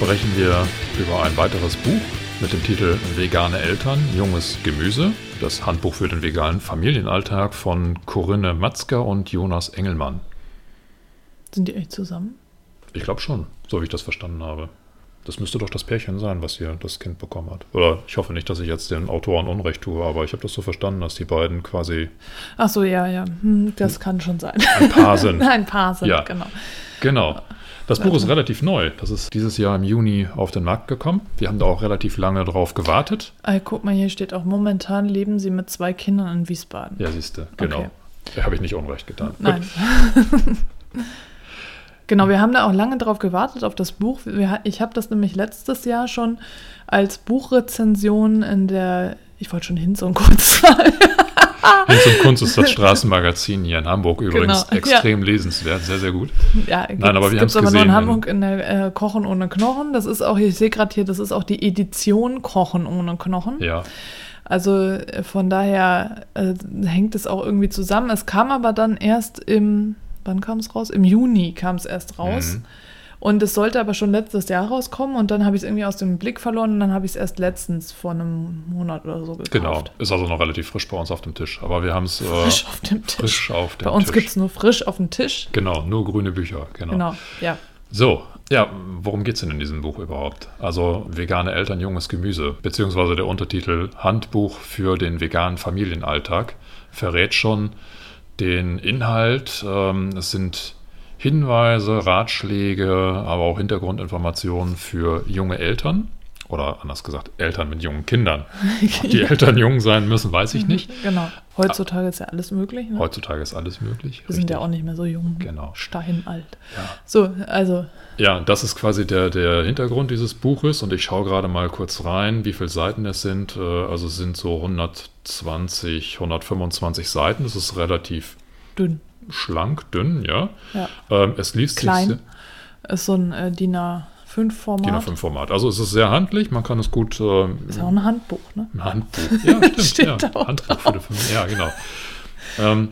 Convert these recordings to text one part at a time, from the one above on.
sprechen wir über ein weiteres Buch mit dem Titel Vegane Eltern, junges Gemüse. Das Handbuch für den veganen Familienalltag von Corinne Matzker und Jonas Engelmann. Sind die echt zusammen? Ich glaube schon, so wie ich das verstanden habe. Das müsste doch das Pärchen sein, was hier das Kind bekommen hat. Oder ich hoffe nicht, dass ich jetzt den Autoren Unrecht tue, aber ich habe das so verstanden, dass die beiden quasi Ach so, ja, ja. Hm, das kann schon sein. ein Paar sind. Ein Paar sind, Ja. genau. Genau. Das Buch ist relativ neu. Das ist dieses Jahr im Juni auf den Markt gekommen. Wir haben da auch relativ lange drauf gewartet. Ah, guck mal, hier steht auch, momentan leben sie mit zwei Kindern in Wiesbaden. Ja, siehst du, genau. Okay. Da habe ich nicht Unrecht getan. Nein. genau, wir haben da auch lange drauf gewartet, auf das Buch. Ich habe das nämlich letztes Jahr schon als Buchrezension in der, ich wollte schon hin so ein Und Kunst ist das Straßenmagazin hier in Hamburg übrigens Genau, extrem lesenswert, sehr, sehr gut. Ja, Nein, aber wir gibt's haben's aber nur in gesehen Hamburg in der äh, Kochen ohne Knochen. Das ist auch, ich sehe gerade hier, das ist auch die Edition Kochen ohne Knochen. Ja, Also äh, von daher äh, hängt es auch irgendwie zusammen. Es kam aber dann erst im, wann kam es raus? Im Juni kam es erst raus. Mhm. Und es sollte aber schon letztes Jahr rauskommen und dann habe ich es irgendwie aus dem Blick verloren und dann habe ich es erst letztens vor einem Monat oder so gekauft. genau. Ist also noch relativ frisch bei uns auf dem Tisch. Aber wir haben es äh, Frisch auf dem Tisch. frisch auf dem Bei uns gibt es nur frisch auf dem Tisch. Genau, nur grüne Bücher. Genau. Genau, ja. So, ja, worum geht es denn in diesem Buch überhaupt? Also vegane Eltern, junges Gemüse, beziehungsweise der Untertitel Handbuch für den veganen Familienalltag verrät schon den Inhalt. Ähm, es sind Hinweise, Ratschläge, aber auch Hintergrundinformationen für junge Eltern oder anders gesagt Eltern mit jungen Kindern. Ob die Eltern jung sein müssen, weiß ich nicht. Genau. Heutzutage ist ja alles möglich. Ne? Heutzutage ist alles möglich. Wir sind ja richtig. auch nicht mehr so jung. Genau. Steinalt. Ja. So, also, Ja, das ist quasi der, der Hintergrund dieses Buches und ich schaue gerade mal kurz rein, wie viele Seiten es sind. Äh, Also es sind so 120, 125 Seiten. Das ist relativ dünn. Schlank, dünn, ja. Ja. Ähm, Es liest Klein. sich Ist so ein äh, DIN A5-Format. DIN A5-Format. Also es ist sehr handlich, man kann es gut ähm, Ist auch ein Handbuch, ne? Ein Handbuch. Ja, stimmt. Steht ja. da Handbuch für die Familie. Ja, genau. Ähm,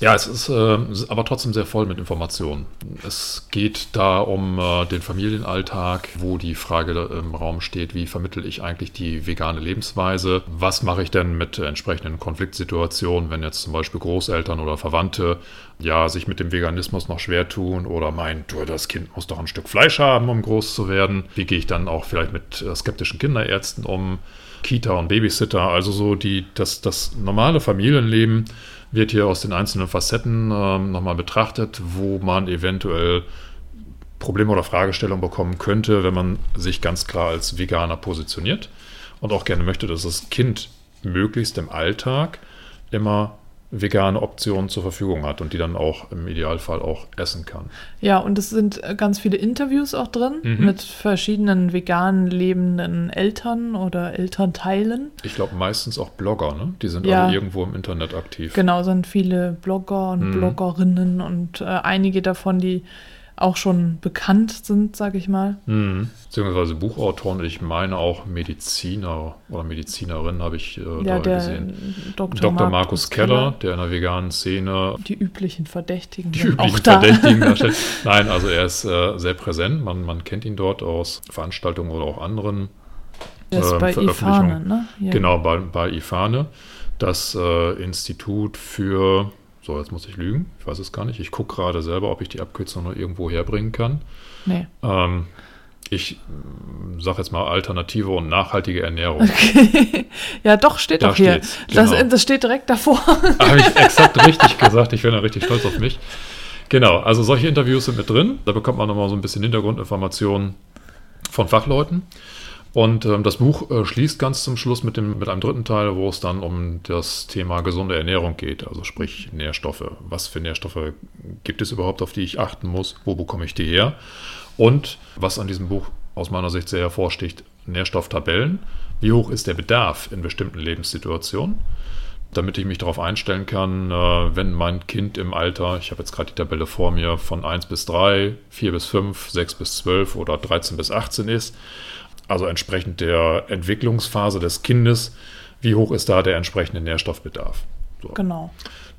ja, es ist äh, aber trotzdem sehr voll mit Informationen. Es geht da um äh, den Familienalltag, wo die Frage im Raum steht, wie vermittle ich eigentlich die vegane Lebensweise? Was mache ich denn mit entsprechenden Konfliktsituationen, wenn jetzt zum Beispiel Großeltern oder Verwandte ja sich mit dem Veganismus noch schwer tun oder meinen, du, das Kind muss doch ein Stück Fleisch haben, um groß zu werden? Wie gehe ich dann auch vielleicht mit äh, skeptischen Kinderärzten um? Kita und Babysitter, also so die, das, das normale Familienleben wird hier aus den einzelnen Facetten ähm, nochmal betrachtet, wo man eventuell Probleme oder Fragestellungen bekommen könnte, wenn man sich ganz klar als Veganer positioniert und auch gerne möchte, dass das Kind möglichst im Alltag immer vegane Optionen zur Verfügung hat und die dann auch im Idealfall auch essen kann. Ja, und es sind äh, ganz viele Interviews auch drin Mhm. mit verschiedenen vegan lebenden Eltern oder Elternteilen. Ich glaube meistens auch Blogger, ne? Die sind Ja. alle irgendwo im Internet aktiv. Genau, sind viele Blogger und Mhm. Bloggerinnen und äh, einige davon, die auch schon bekannt sind, sag ich mal. Mhm. Beziehungsweise Buchautoren, ich meine auch Mediziner oder Medizinerin habe ich äh, Ja, da gesehen. Dr. Dr. Markus Keller, der in der veganen Szene Die üblichen Verdächtigen die sind auch üblichen da. Verdächtigen darstellt. Nein, also er ist äh, sehr präsent. Man, man kennt ihn dort aus Veranstaltungen oder auch anderen ähm, bei Veröffentlichungen. Ifane, ne? Ja. Genau, bei, bei IFANE, das äh, Institut für, so jetzt muss ich lügen, ich weiß es gar nicht, ich gucke gerade selber, ob ich die Abkürzung noch irgendwo herbringen kann. Nee. Ähm, ich sage jetzt mal alternative und nachhaltige Ernährung. Ja, doch, steht Da doch hier. steht's, Das, genau. das steht direkt davor. Habe ich exakt richtig gesagt. Ich bin da richtig stolz auf mich. Genau, also solche Interviews sind mit drin. Da bekommt man nochmal so ein bisschen Hintergrundinformationen von Fachleuten. Und ähm, das Buch äh, schließt ganz zum Schluss mit, dem, mit einem dritten Teil, wo es dann um das Thema gesunde Ernährung geht, also sprich Nährstoffe. Was für Nährstoffe gibt es überhaupt, auf die ich achten muss? Wo bekomme ich die her? Und was an diesem Buch aus meiner Sicht sehr hervorsticht, Nährstofftabellen. Wie hoch ist der Bedarf in bestimmten Lebenssituationen? damit ich mich darauf einstellen kann, äh, wenn mein Kind im Alter, ich habe jetzt gerade die Tabelle vor mir, von 1 bis 3, 4 bis 5, 6 bis 12 oder 13 bis 18 ist, also entsprechend der Entwicklungsphase des Kindes, wie hoch ist da der entsprechende Nährstoffbedarf? So. Genau.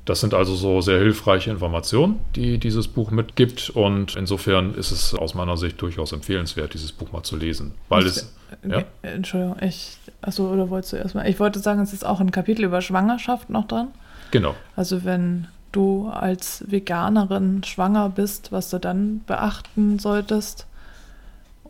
Das sind also so sehr hilfreiche Informationen, die dieses Buch mitgibt. Und insofern ist es aus meiner Sicht durchaus empfehlenswert, dieses Buch mal zu lesen. Weil ich, es. Ja? Entschuldigung, ich. Achso, oder wolltest du erstmal? Ich wollte sagen, es ist auch ein Kapitel über Schwangerschaft noch dran. Genau. Also, wenn du als Veganerin schwanger bist, was du dann beachten solltest.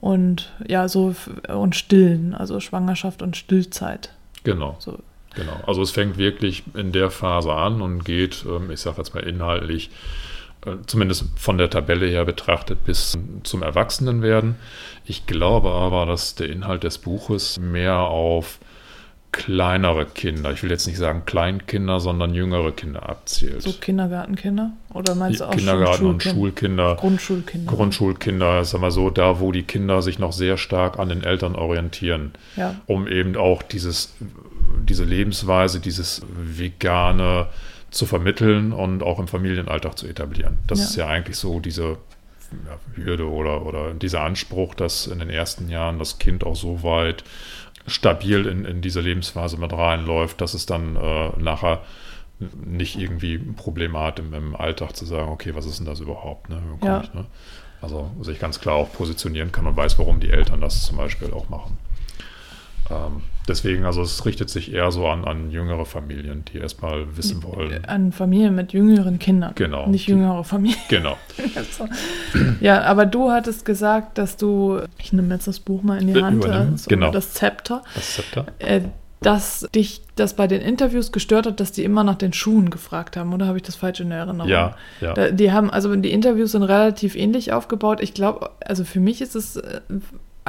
Und ja, so und stillen, also Schwangerschaft und Stillzeit. Genau. So. Genau. Also es fängt wirklich in der Phase an und geht, ähm, ich sage jetzt mal inhaltlich, äh, zumindest von der Tabelle her betrachtet, bis zum Erwachsenenwerden. Ich glaube aber, dass der Inhalt des Buches mehr auf kleinere Kinder, ich will jetzt nicht sagen Kleinkinder, sondern jüngere Kinder abzielt. So Kindergartenkinder? Oder meinst du auch Kindergarten und Schulkinder? Grundschulkinder. Grundschulkinder, sagen wir so, da wo die Kinder sich noch sehr stark an den Eltern orientieren, ja. um eben auch dieses, diese Lebensweise, dieses vegane zu vermitteln und auch im Familienalltag zu etablieren. Das ja. ist ja eigentlich so diese Hürde oder, oder dieser Anspruch, dass in den ersten Jahren das Kind auch so weit stabil in, in diese Lebensphase mit reinläuft, dass es dann äh, nachher nicht irgendwie Probleme hat im, im, Alltag zu sagen, okay, was ist denn das überhaupt? Ne? Ja. Ich, ne? Also sich ganz klar auch positionieren kann und weiß, warum die Eltern das zum Beispiel auch machen. Ähm, deswegen, also es richtet sich eher so an, an jüngere Familien, die erstmal wissen wollen. An Familien mit jüngeren Kindern. Genau. Nicht jüngere Familien. Genau. ja, aber du hattest gesagt, dass du, ich nehme jetzt das Buch mal in die Hand, also genau. das Zepter. Das Zepter. Äh, dass dich das bei den Interviews gestört hat, dass die immer nach den Schuhen gefragt haben, oder habe ich das falsch in der Erinnerung? Ja, ja. die haben, also die Interviews sind relativ ähnlich aufgebaut. Ich glaube, also für mich ist es äh,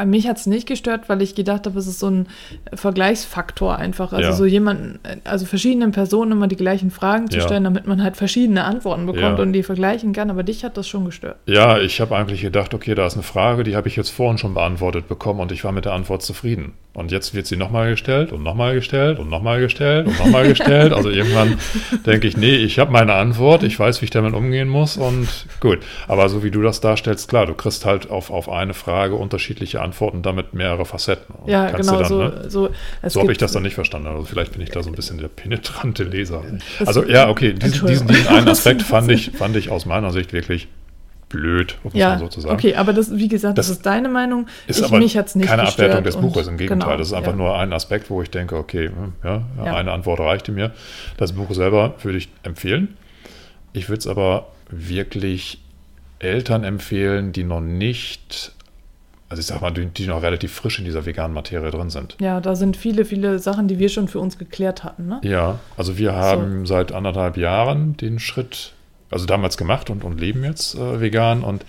mich hat es nicht gestört, weil ich gedacht habe, es ist so ein Vergleichsfaktor einfach. Also ja. so jemanden, also verschiedenen Personen immer die gleichen Fragen zu ja. stellen, damit man halt verschiedene Antworten bekommt ja. und die vergleichen kann. Aber dich hat das schon gestört. Ja, ich habe eigentlich gedacht, okay, da ist eine Frage, die habe ich jetzt vorhin schon beantwortet bekommen und ich war mit der Antwort zufrieden. Und jetzt wird sie nochmal gestellt und nochmal gestellt und nochmal gestellt und nochmal gestellt. Also irgendwann denke ich, nee, ich habe meine Antwort, ich weiß, wie ich damit umgehen muss und gut. Aber so wie du das darstellst, klar, du kriegst halt auf, auf eine Frage unterschiedliche Antworten, damit mehrere Facetten. Und ja, genau, dann, so, ne? so, so habe ich das dann nicht verstanden. Also vielleicht bin ich da so ein bisschen der penetrante Leser. Also ja, okay, diesen, diesen, diesen einen Aspekt fand ich, fand ich aus meiner Sicht wirklich blöd, muss ja, man so zu sagen. Okay, aber das, wie gesagt, das, das ist deine Meinung. Ist ich, aber mich hat's nicht keine Abwertung des Buches, im Gegenteil. Genau, das ist einfach ja. nur ein Aspekt, wo ich denke, okay, hm, ja, ja, eine Antwort reichte mir. Das Buch selber würde ich empfehlen. Ich würde es aber wirklich Eltern empfehlen, die noch nicht also ich sag mal, die, die, noch relativ frisch in dieser veganen Materie drin sind. Ja, da sind viele, viele Sachen, die wir schon für uns geklärt hatten. Ne? Ja, also wir haben so. seit anderthalb Jahren den Schritt also damals gemacht und, und leben jetzt äh, vegan. Und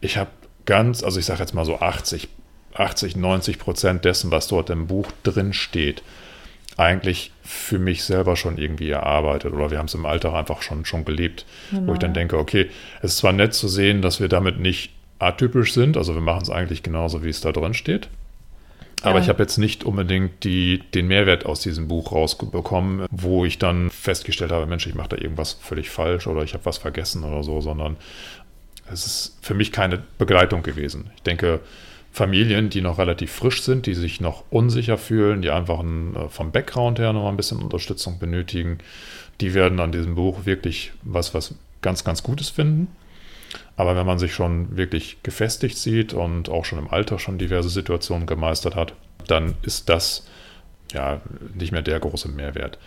ich habe ganz, also ich sage jetzt mal so 80, 80, 90 Prozent dessen, was dort im Buch drin steht, eigentlich für mich selber schon irgendwie erarbeitet oder wir haben es im Alltag einfach schon, schon gelebt, genau. wo ich dann denke, okay, es ist zwar nett zu sehen, dass wir damit nicht atypisch sind, also wir machen es eigentlich genauso, wie es da drin steht, aber ja. ich habe jetzt nicht unbedingt die, den Mehrwert aus diesem Buch rausbekommen, wo ich dann festgestellt habe, Mensch, ich mache da irgendwas völlig falsch oder ich habe was vergessen oder so, sondern es ist für mich keine Begleitung gewesen. Ich denke, Familien, die noch relativ frisch sind, die sich noch unsicher fühlen, die einfach ein, äh, vom Background her noch ein bisschen Unterstützung benötigen, die werden an diesem Buch wirklich was, was ganz, ganz Gutes finden. Aber wenn man sich schon wirklich gefestigt sieht und auch schon im Alter schon diverse Situationen gemeistert hat, dann ist das ja nicht mehr der große Mehrwert.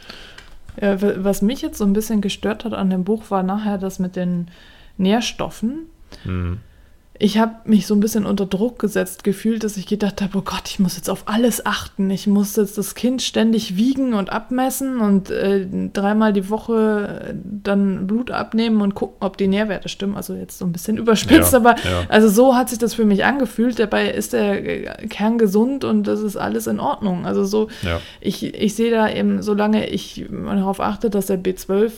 Ja, was mich jetzt so ein bisschen gestört hat an dem Buch, war nachher das mit den Nährstoffen. Mhm. Ich habe mich so ein bisschen unter Druck gesetzt gefühlt, dass ich gedacht habe, oh Gott, ich muss jetzt auf alles achten. Ich muss jetzt das Kind ständig wiegen und abmessen und äh, dreimal die Woche äh, dann Blut abnehmen und gucken, ob die Nährwerte stimmen. Also jetzt so ein bisschen überspitzt, ja, aber ja. also so hat sich das für mich angefühlt. Dabei ist der äh, Kern gesund und das ist alles in Ordnung. Also so, ja. ich, ich sehe da eben, solange ich darauf achte, dass der B12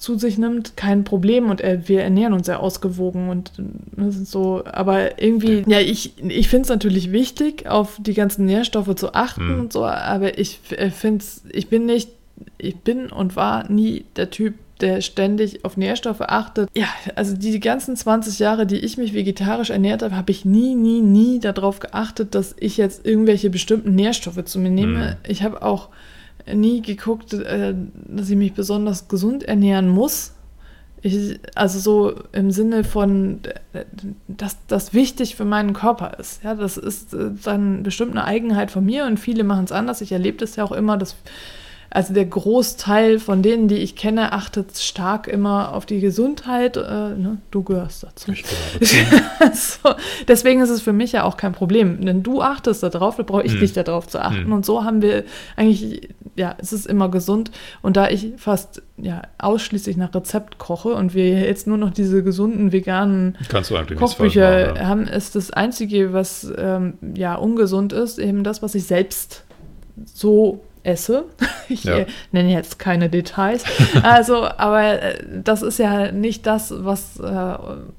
zu sich nimmt, kein Problem und er, wir ernähren uns sehr ausgewogen und ist so, aber irgendwie, ja, ich, ich finde es natürlich wichtig, auf die ganzen Nährstoffe zu achten mhm. und so, aber ich äh, finde es, ich bin nicht, ich bin und war nie der Typ, der ständig auf Nährstoffe achtet. Ja, also die ganzen 20 Jahre, die ich mich vegetarisch ernährt habe, habe ich nie, nie, nie darauf geachtet, dass ich jetzt irgendwelche bestimmten Nährstoffe zu mir nehme. Mhm. Ich habe auch nie geguckt, äh, dass ich mich besonders gesund ernähren muss. Ich, also so im Sinne von, dass das wichtig für meinen Körper ist. Ja, das ist äh, dann bestimmt eine Eigenheit von mir und viele machen es anders. Ich erlebe das ja auch immer, dass also der Großteil von denen, die ich kenne, achtet stark immer auf die Gesundheit. Äh, ne? Du gehörst dazu. Ich gehöre dazu. so, deswegen ist es für mich ja auch kein Problem. Denn du achtest darauf, da brauche ich hm. nicht darauf zu achten. Hm. Und so haben wir eigentlich, ja, es ist immer gesund. Und da ich fast ja, ausschließlich nach Rezept koche und wir jetzt nur noch diese gesunden veganen Kochbücher machen, ja. haben, ist das Einzige, was ähm, ja ungesund ist, eben das, was ich selbst so esse. Ich ja. nenne jetzt keine Details. Also, aber äh, das ist ja nicht das, was äh,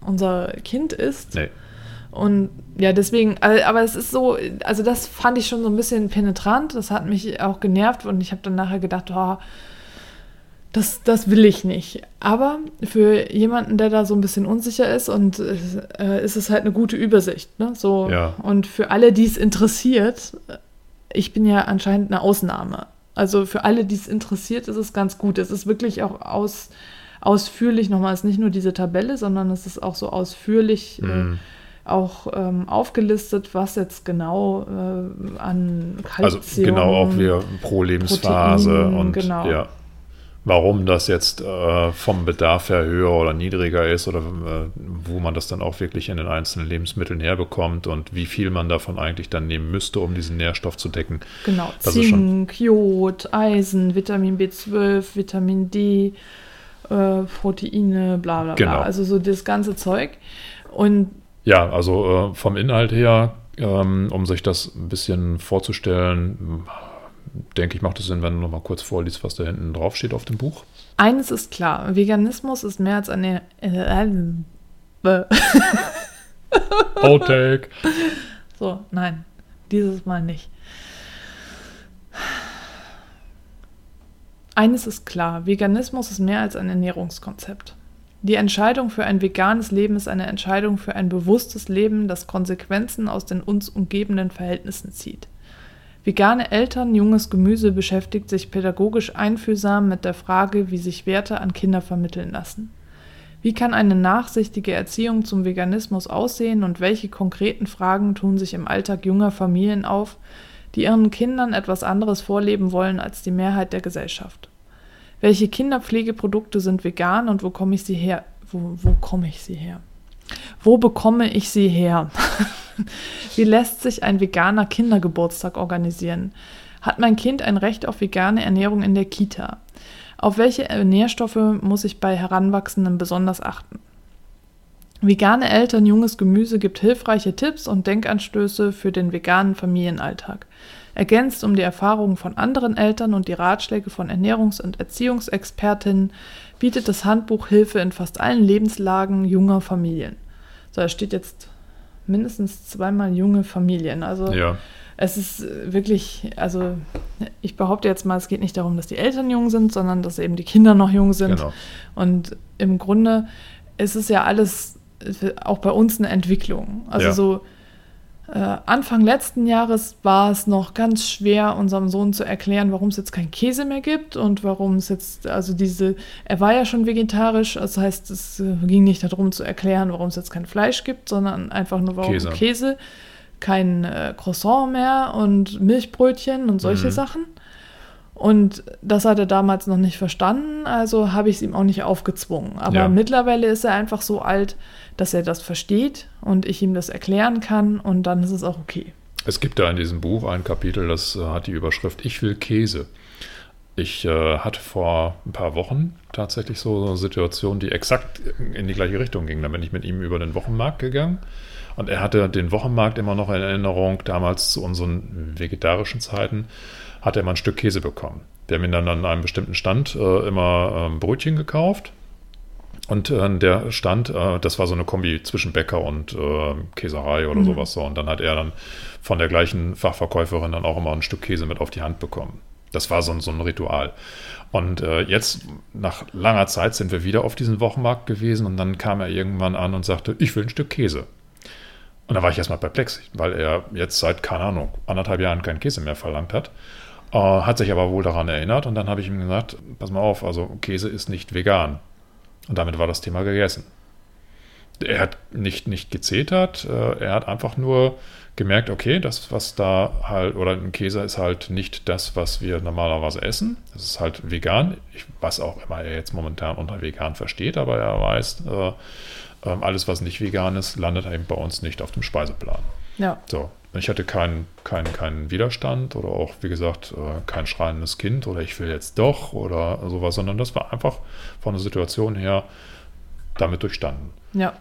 unser Kind ist. Nee. Und ja, deswegen, aber es ist so, also das fand ich schon so ein bisschen penetrant. Das hat mich auch genervt und ich habe dann nachher gedacht, oh, das, das will ich nicht. Aber für jemanden, der da so ein bisschen unsicher ist und äh, ist es halt eine gute Übersicht. Ne? So, ja. Und für alle, die es interessiert, ich bin ja anscheinend eine Ausnahme. Also für alle, die es interessiert, ist es ganz gut. Es ist wirklich auch aus, ausführlich, nochmal, es ist nicht nur diese Tabelle, sondern es ist auch so ausführlich mm. äh, auch ähm, aufgelistet, was jetzt genau äh, an Kalzium, Also genau auch wieder pro Lebensphase Protein, und genau. ja warum das jetzt äh, vom Bedarf her höher oder niedriger ist oder äh, wo man das dann auch wirklich in den einzelnen Lebensmitteln herbekommt und wie viel man davon eigentlich dann nehmen müsste, um diesen Nährstoff zu decken. Genau, das Zink, Jod, Eisen, Vitamin B12, Vitamin D, äh, Proteine, bla bla genau. bla. Also so das ganze Zeug. Und ja, also äh, vom Inhalt her, ähm, um sich das ein bisschen vorzustellen, denke ich, macht es Sinn, wenn du noch mal kurz vorliest, was da hinten drauf steht auf dem Buch. Eines ist klar, Veganismus ist mehr als eine... Äh, Outtake. So, nein, dieses Mal nicht. Eines ist klar, Veganismus ist mehr als ein Ernährungskonzept. Die Entscheidung für ein veganes Leben ist eine Entscheidung für ein bewusstes Leben, das Konsequenzen aus den uns umgebenden Verhältnissen zieht. Vegane Eltern Junges Gemüse beschäftigt sich pädagogisch einfühlsam mit der Frage, wie sich Werte an Kinder vermitteln lassen. Wie kann eine nachsichtige Erziehung zum Veganismus aussehen und welche konkreten Fragen tun sich im Alltag junger Familien auf, die ihren Kindern etwas anderes vorleben wollen als die Mehrheit der Gesellschaft? Welche Kinderpflegeprodukte sind vegan und wo komme ich sie her? Wo, wo komme ich sie her? Wo bekomme ich sie her? Wie lässt sich ein veganer Kindergeburtstag organisieren? Hat mein Kind ein Recht auf vegane Ernährung in der Kita? Auf welche Nährstoffe muss ich bei Heranwachsenden besonders achten? Vegane Eltern junges Gemüse gibt hilfreiche Tipps und Denkanstöße für den veganen Familienalltag. Ergänzt um die Erfahrungen von anderen Eltern und die Ratschläge von Ernährungs- und Erziehungsexpertinnen bietet das Handbuch Hilfe in fast allen Lebenslagen junger Familien. So, da steht jetzt mindestens zweimal junge Familien. Also ja. Es ist wirklich, also ich behaupte jetzt mal, es geht nicht darum, dass die Eltern jung sind, sondern dass eben die Kinder noch jung sind. Genau. Und im Grunde ist es ja alles auch bei uns eine Entwicklung. Also ja. so äh, Anfang letzten Jahres war es noch ganz schwer, unserem Sohn zu erklären, warum es jetzt keinen Käse mehr gibt und warum es jetzt, also diese, er war ja schon vegetarisch, das heißt, es äh, ging nicht darum zu erklären, warum es jetzt kein Fleisch gibt, sondern einfach nur, warum Käse, Käse kein äh, Croissant mehr und Milchbrötchen und solche mhm. Sachen. Und das hat er damals noch nicht verstanden, also habe ich es ihm auch nicht aufgezwungen. Aber ja. mittlerweile ist er einfach so alt, dass er das versteht und ich ihm das erklären kann und dann ist es auch okay. Es gibt da in diesem Buch ein Kapitel, das äh, hat die Überschrift Ich will Käse. Ich äh, hatte vor ein paar Wochen tatsächlich so eine Situation, die exakt in die gleiche Richtung ging. Da bin ich mit ihm über den Wochenmarkt gegangen und er hatte den Wochenmarkt immer noch in Erinnerung. Damals zu unseren vegetarischen Zeiten hat er mal ein Stück Käse bekommen. Wir haben ihn dann an einem bestimmten Stand äh, immer ähm, Brötchen gekauft. Und äh, der Stand, äh, das war so eine Kombi zwischen Bäcker und äh, Käserei oder mhm. sowas so. Und dann hat er dann von der gleichen Fachverkäuferin dann auch immer ein Stück Käse mit auf die Hand bekommen. Das war so, so ein Ritual. Und äh, jetzt, nach langer Zeit, sind wir wieder auf diesem Wochenmarkt gewesen und dann kam er irgendwann an und sagte, ich will ein Stück Käse. Und da war ich erstmal perplex, weil er jetzt seit, keine Ahnung, anderthalb Jahren keinen Käse mehr verlangt hat. Äh, hat sich aber wohl daran erinnert und dann habe ich ihm gesagt, pass mal auf, also Käse ist nicht vegan. Und damit war das Thema gegessen. Er hat nicht, nicht gezetert, äh, er hat einfach nur gemerkt, okay, das, was da halt, oder ein Käse ist halt nicht das, was wir normalerweise essen. Das ist halt vegan. Ich weiß auch immer er jetzt momentan unter vegan versteht, aber er weiß, äh, äh, alles, was nicht vegan ist, landet eben bei uns nicht auf dem Speiseplan. Ja. So. Ich hatte keinen kein, kein Widerstand oder auch, wie gesagt, äh, kein schreiendes Kind oder ich will jetzt doch oder sowas, sondern das war einfach von der Situation her damit durchstanden. Ja,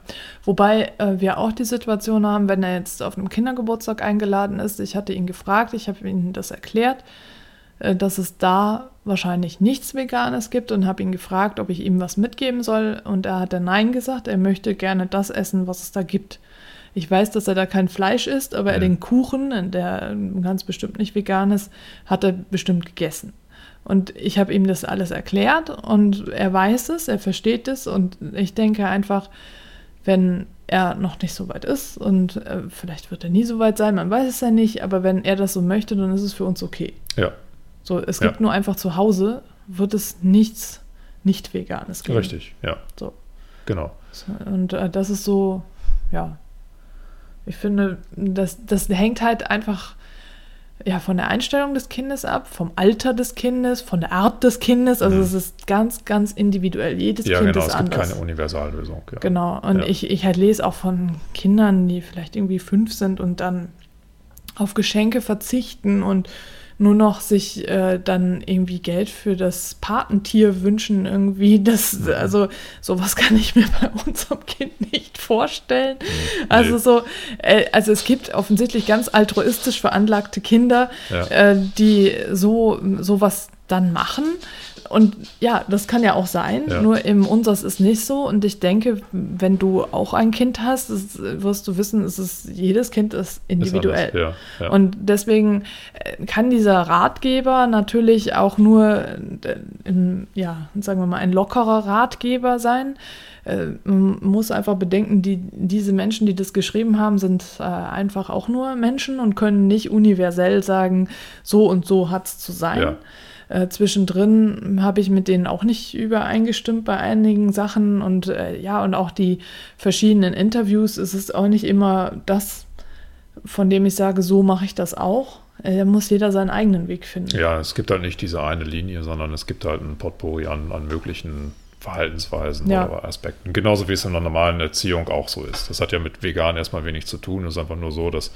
wobei äh, wir auch die Situation haben, wenn er jetzt auf einem Kindergeburtstag eingeladen ist. Ich hatte ihn gefragt, ich habe ihm das erklärt, dass es da wahrscheinlich nichts Veganes gibt und habe ihn gefragt, ob ich ihm was mitgeben soll. Und er hat dann Nein gesagt, er möchte gerne das essen, was es da gibt. Ich weiß, dass er da kein Fleisch isst, aber ja. er den Kuchen, der ganz bestimmt nicht vegan ist, hat er bestimmt gegessen. Und ich habe ihm das alles erklärt und er weiß es, er versteht es und ich denke einfach, wenn er noch nicht so weit ist und äh, vielleicht wird er nie so weit sein, man weiß es ja nicht, aber wenn er das so möchte, dann ist es für uns okay. Ja. So, es gibt ja. nur einfach zu Hause, wird es nichts nicht Veganes geben. Richtig, ja. So. Genau. So, und äh, das ist so, ja, ich finde, das, das hängt halt einfach ja, von der Einstellung des Kindes ab, vom Alter des Kindes, von der Art des Kindes. Also mhm. es ist ganz, ganz individuell. Jedes ja, Kind genau, ist es anders. gibt keine Universallösung. Ja. Genau. Und ja. ich, ich halt lese auch von Kindern, die vielleicht irgendwie fünf sind und dann auf Geschenke verzichten und nur noch sich äh, dann irgendwie Geld für das Patentier wünschen irgendwie. Das, also sowas kann ich mir bei unserem Kind nicht vorstellen. Nee. Also so, äh, also es gibt offensichtlich ganz altruistisch veranlagte Kinder, ja. äh, die so sowas dann machen. Und ja, das kann ja auch sein, ja. nur im Unsers ist nicht so. Und ich denke, wenn du auch ein Kind hast, das wirst du wissen, es ist, jedes Kind ist individuell. Ist ja, ja. Und deswegen äh, kann dieser Ratgeber natürlich auch nur, in, äh, ja, sagen wir mal, ein lockerer Ratgeber sein. Äh, man muss einfach bedenken, die, diese Menschen, die das geschrieben haben, sind äh, einfach auch nur Menschen und können nicht universell sagen, so und so hat es zu sein. Äh, zwischendrin habe ich mit denen auch nicht übereingestimmt bei einigen Sachen und äh, ja, und auch die verschiedenen Interviews ist es auch nicht immer das, von dem ich sage, so mache ich das auch. Äh, da muss jeder seinen eigenen Weg finden. Ja, es gibt halt nicht diese eine Linie, sondern es gibt halt ein Potpourri an, an möglichen Verhaltensweisen ja. oder Aspekten. Genauso wie es in einer normalen Erziehung auch so ist. Das hat ja mit vegan erstmal wenig zu tun. Es ist einfach nur so, dass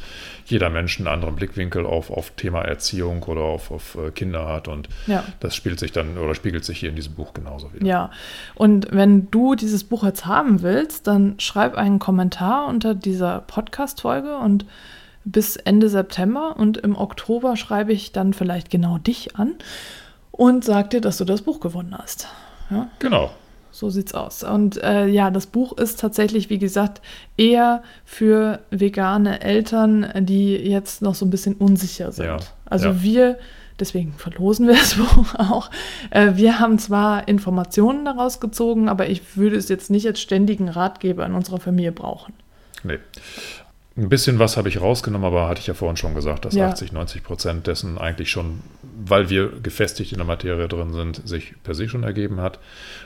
jeder Mensch einen anderen Blickwinkel auf, auf Thema Erziehung oder auf, auf äh, Kinder hat. Und ja. das spielt sich dann oder spiegelt sich hier in diesem Buch genauso wieder. Ja, und wenn du dieses Buch jetzt haben willst, dann schreib einen Kommentar unter dieser Podcast-Folge und bis Ende September und im Oktober schreibe ich dann vielleicht genau dich an und sag dir, dass du das Buch gewonnen hast. Ja? Genau. So sieht's aus. Und äh, ja, das Buch ist tatsächlich, wie gesagt, eher für vegane Eltern, die jetzt noch so ein bisschen unsicher sind. Ja. Also ja. wir, deswegen verlosen wir das Buch auch. Äh, wir haben zwar Informationen daraus gezogen, aber ich würde es jetzt nicht als ständigen Ratgeber in unserer Familie brauchen. Nee. Ein bisschen was habe ich rausgenommen, aber hatte ich ja vorhin schon gesagt, dass ja. 80, 90 Prozent dessen eigentlich schon weil wir gefestigt in der Materie drin sind, sich per se schon ergeben hat.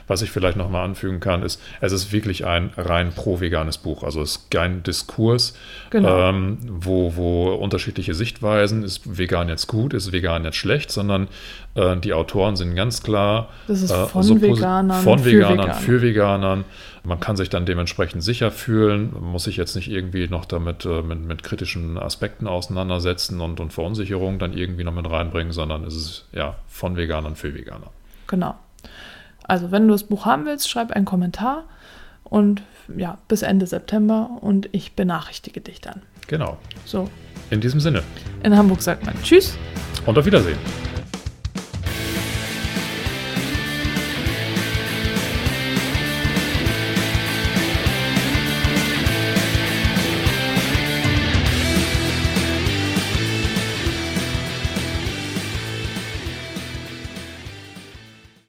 Was ich vielleicht nochmal anfügen kann, ist, es ist wirklich ein rein pro-veganes Buch. Also es ist kein Diskurs, genau. ähm, wo, wo unterschiedliche Sichtweisen, ist vegan jetzt gut, ist vegan jetzt schlecht, sondern äh, die Autoren sind ganz klar das ist äh, von, äh, so Veganern, von Veganern für, für Veganern. Man kann sich dann dementsprechend sicher fühlen, muss sich jetzt nicht irgendwie noch damit äh, mit, mit, kritischen Aspekten auseinandersetzen und, und Verunsicherung dann irgendwie noch mit reinbringen, sondern es ist ja von Veganern für Veganer. Genau. Also wenn du das Buch haben willst, schreib einen Kommentar und ja, bis Ende September und ich benachrichtige dich dann. Genau. So. In diesem Sinne. In Hamburg sagt man Tschüss. Und auf Wiedersehen.